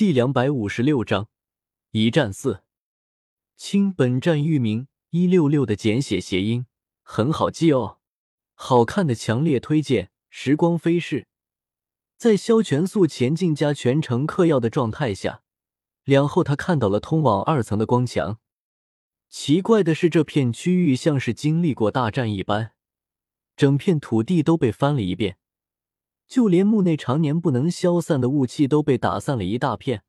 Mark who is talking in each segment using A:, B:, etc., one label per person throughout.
A: 第两百五十六章一战四。清，本站域名一六六的简写谐音，很好记哦。好看的强烈推荐。时光飞逝，在萧全速前进加全程嗑药的状态下，两后他看到了通往二层的光墙。奇怪的是，这片区域像是经历过大战一般，整片土地都被翻了一遍。就连墓内常年不能消散的雾气都被打散了一大片。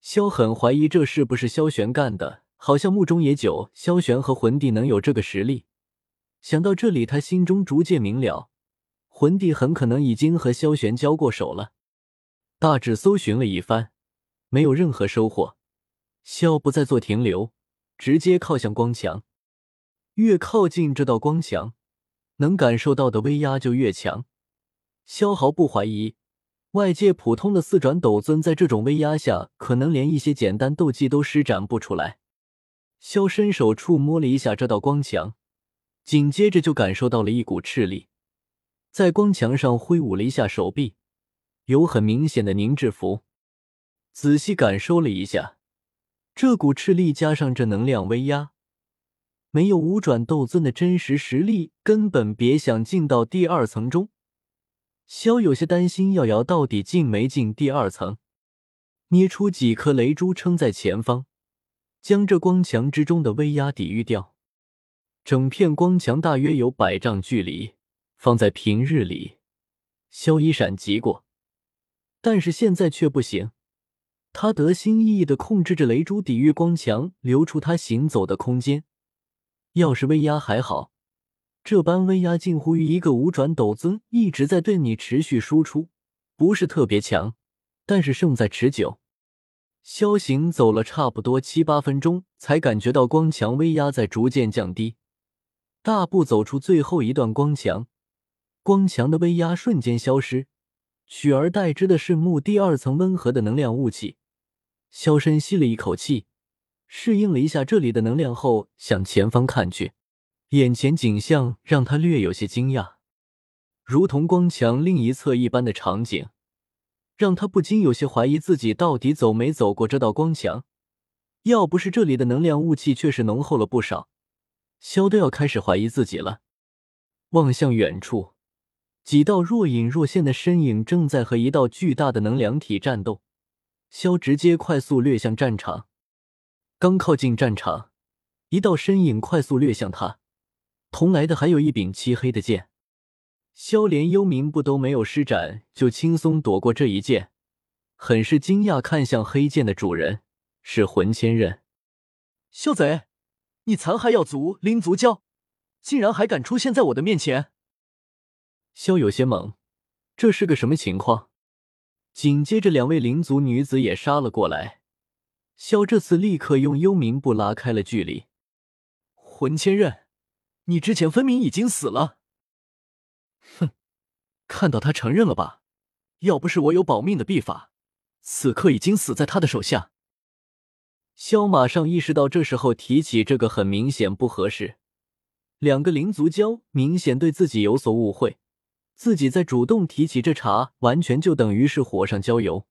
A: 萧很怀疑这是不是萧玄干的，好像墓中也久，萧玄和魂帝能有这个实力。想到这里，他心中逐渐明了，魂帝很可能已经和萧玄交过手了。大致搜寻了一番，没有任何收获。萧不再做停留，直接靠向光墙。越靠近这道光墙，能感受到的威压就越强。萧毫不怀疑，外界普通的四转斗尊在这种威压下，可能连一些简单斗技都施展不出来。萧伸手触摸了一下这道光墙，紧接着就感受到了一股斥力，在光墙上挥舞了一下手臂，有很明显的凝滞符。仔细感受了一下，这股斥力加上这能量威压，没有五转斗尊的真实实力，根本别想进到第二层中。萧有些担心，耀瑶到底进没进第二层？捏出几颗雷珠撑在前方，将这光墙之中的威压抵御掉。整片光墙大约有百丈距离，放在平日里，萧一闪即过，但是现在却不行。他得心翼翼的控制着雷珠抵御光墙，留出他行走的空间。要是威压还好。这般威压近乎于一个五转斗尊一直在对你持续输出，不是特别强，但是胜在持久。萧行走了差不多七八分钟，才感觉到光墙威压在逐渐降低。大步走出最后一段光墙，光墙的威压瞬间消失，取而代之的是墓第二层温和的能量雾气。萧深吸了一口气，适应了一下这里的能量后，向前方看去。眼前景象让他略有些惊讶，如同光墙另一侧一般的场景，让他不禁有些怀疑自己到底走没走过这道光墙。要不是这里的能量雾气确实浓厚了不少，萧都要开始怀疑自己了。望向远处，几道若隐若现的身影正在和一道巨大的能量体战斗。萧直接快速掠向战场，刚靠近战场，一道身影快速掠向他。同来的还有一柄漆黑的剑，萧连幽冥步都没有施展，就轻松躲过这一剑，很是惊讶，看向黑剑的主人是魂千仞。
B: 萧贼，你残害药族灵族蛟，竟然还敢出现在我的面前！
A: 萧有些懵，这是个什么情况？紧接着，两位灵族女子也杀了过来，萧这次立刻用幽冥步拉开了距离。
B: 魂千仞。你之前分明已经死了，
A: 哼！看到他承认了吧？
B: 要不是我有保命的秘法，此刻已经死在他的手下。
A: 萧马上意识到，这时候提起这个很明显不合适。两个灵族交明显对自己有所误会，自己再主动提起这茬，完全就等于是火上浇油。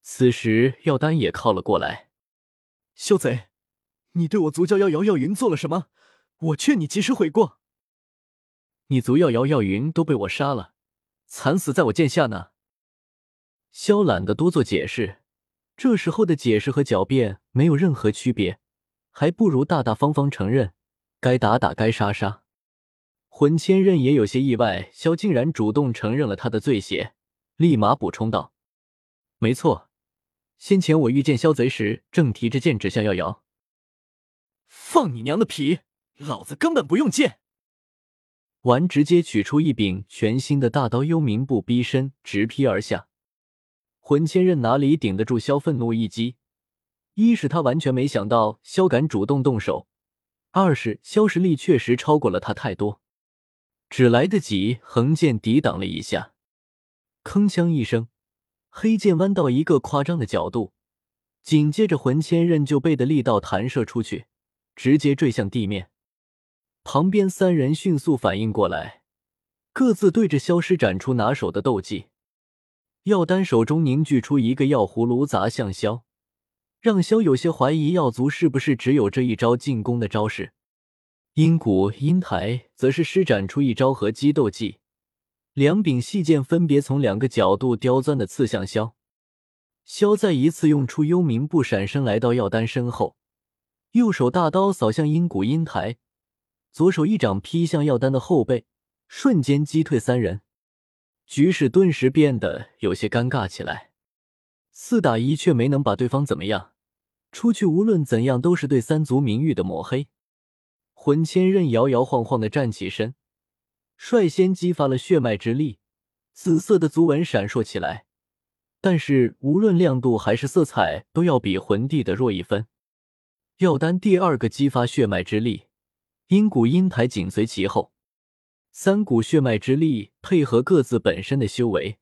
A: 此时药丹也靠了过来，
B: 萧贼，你对我族蛟妖瑶瑶云做了什么？我劝你及时悔过。
A: 你族耀瑶耀云都被我杀了，惨死在我剑下呢。萧懒得多做解释，这时候的解释和狡辩没有任何区别，还不如大大方方承认，该打打，该杀杀。魂千仞也有些意外，萧竟然主动承认了他的罪邪，立马补充道：“没错，先前我遇见萧贼时，正提着剑指向耀瑶。”
B: 放你娘的屁！老子根本不用剑，
A: 完直接取出一柄全新的大刀幽冥步，逼身直劈而下。魂千仞哪里顶得住萧愤怒一击？一是他完全没想到萧敢主动动手，二是萧实力确实超过了他太多，只来得及横剑抵挡了一下，铿锵一声，黑剑弯到一个夸张的角度，紧接着魂千仞就被的力道弹射出去，直接坠向地面。旁边三人迅速反应过来，各自对着萧师展出拿手的斗技。药丹手中凝聚出一个药葫芦，砸向萧，让萧有些怀疑药族是不是只有这一招进攻的招式。阴谷阴台则是施展出一招合击斗技，两柄细剑分别从两个角度刁钻的刺向萧。萧再一次用出幽冥步闪身来到药丹身后，右手大刀扫向阴谷阴台，左手一掌劈向药丹的后背，瞬间击退三人。局势顿时变得有些尴尬起来，四打一却没能把对方怎么样，出去无论怎样都是对三族名誉的抹黑。魂千仞摇摇晃晃的站起身，率先激发了血脉之力，紫色的族纹闪烁起来，但是无论亮度还是色彩，都要比魂帝的弱一分。药丹第二个激发血脉之力，阴谷阴台紧随其后。三股血脉之力配合各自本身的修为，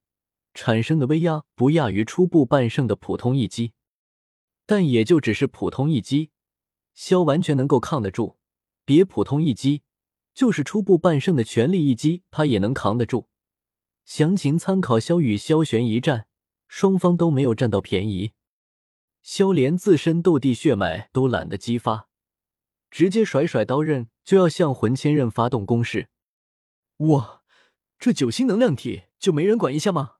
A: 产生的威压不亚于初步半圣的普通一击，但也就只是普通一击，萧完全能够抗得住。别普通一击，就是初步半圣的全力一击，他也能扛得住。详情参考萧与萧玄一战，双方都没有占到便宜。萧连自身斗帝血脉都懒得激发，直接甩甩刀刃就要向魂千刃发动攻势。
B: 哇这九星能量体就没人管一下吗？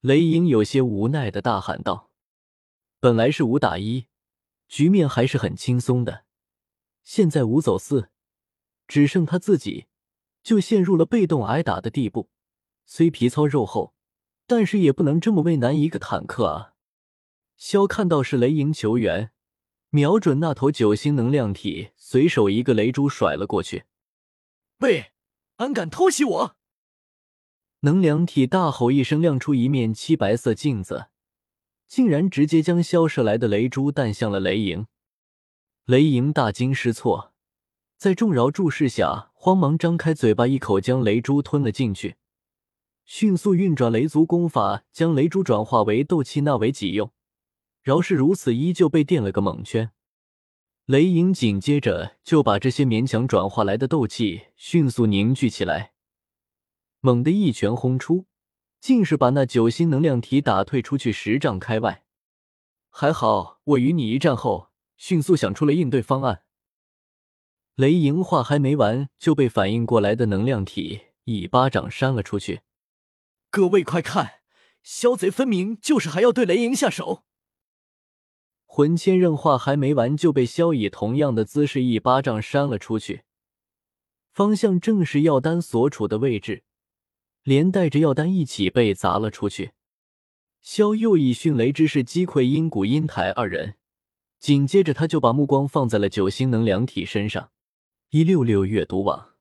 A: 雷影有些无奈的大喊道：“本来是五打一，局面还是很轻松的，现在五走四，只剩他自己，就陷入了被动挨打的地步。虽皮糙肉厚，但是也不能这么为难一个坦克啊！”萧看到是雷影球员，瞄准那头九星能量体，随手一个雷珠甩了过去，
B: 喂。安敢偷袭我！
A: 能量体大吼一声，亮出一面漆白色镜子，竟然直接将消射来的雷珠弹向了雷莹。雷莹大惊失措，在众饶注视下，慌忙张开嘴巴，一口将雷珠吞了进去，迅速运转雷族功法，将雷珠转化为斗气纳为己用。饶是如此，依旧被电了个蒙圈。雷影紧接着就把这些勉强转化来的斗气迅速凝聚起来，猛地一拳轰出，竟是把那九星能量体打退出去十丈开外。还好我与你一战后，迅速想出了应对方案。雷影话还没完，就被反应过来的能量体一巴掌扇了出去。
B: 各位快看，萧贼分明就是还要对雷影下手。
A: 魂千仞话还没完，就被萧以同样的姿势一巴掌扇了出去，方向正是药丹所处的位置，连带着药丹一起被砸了出去。萧又以迅雷之势击溃阴谷阴台二人，紧接着他就把目光放在了九星能量体身上。一六六阅读网。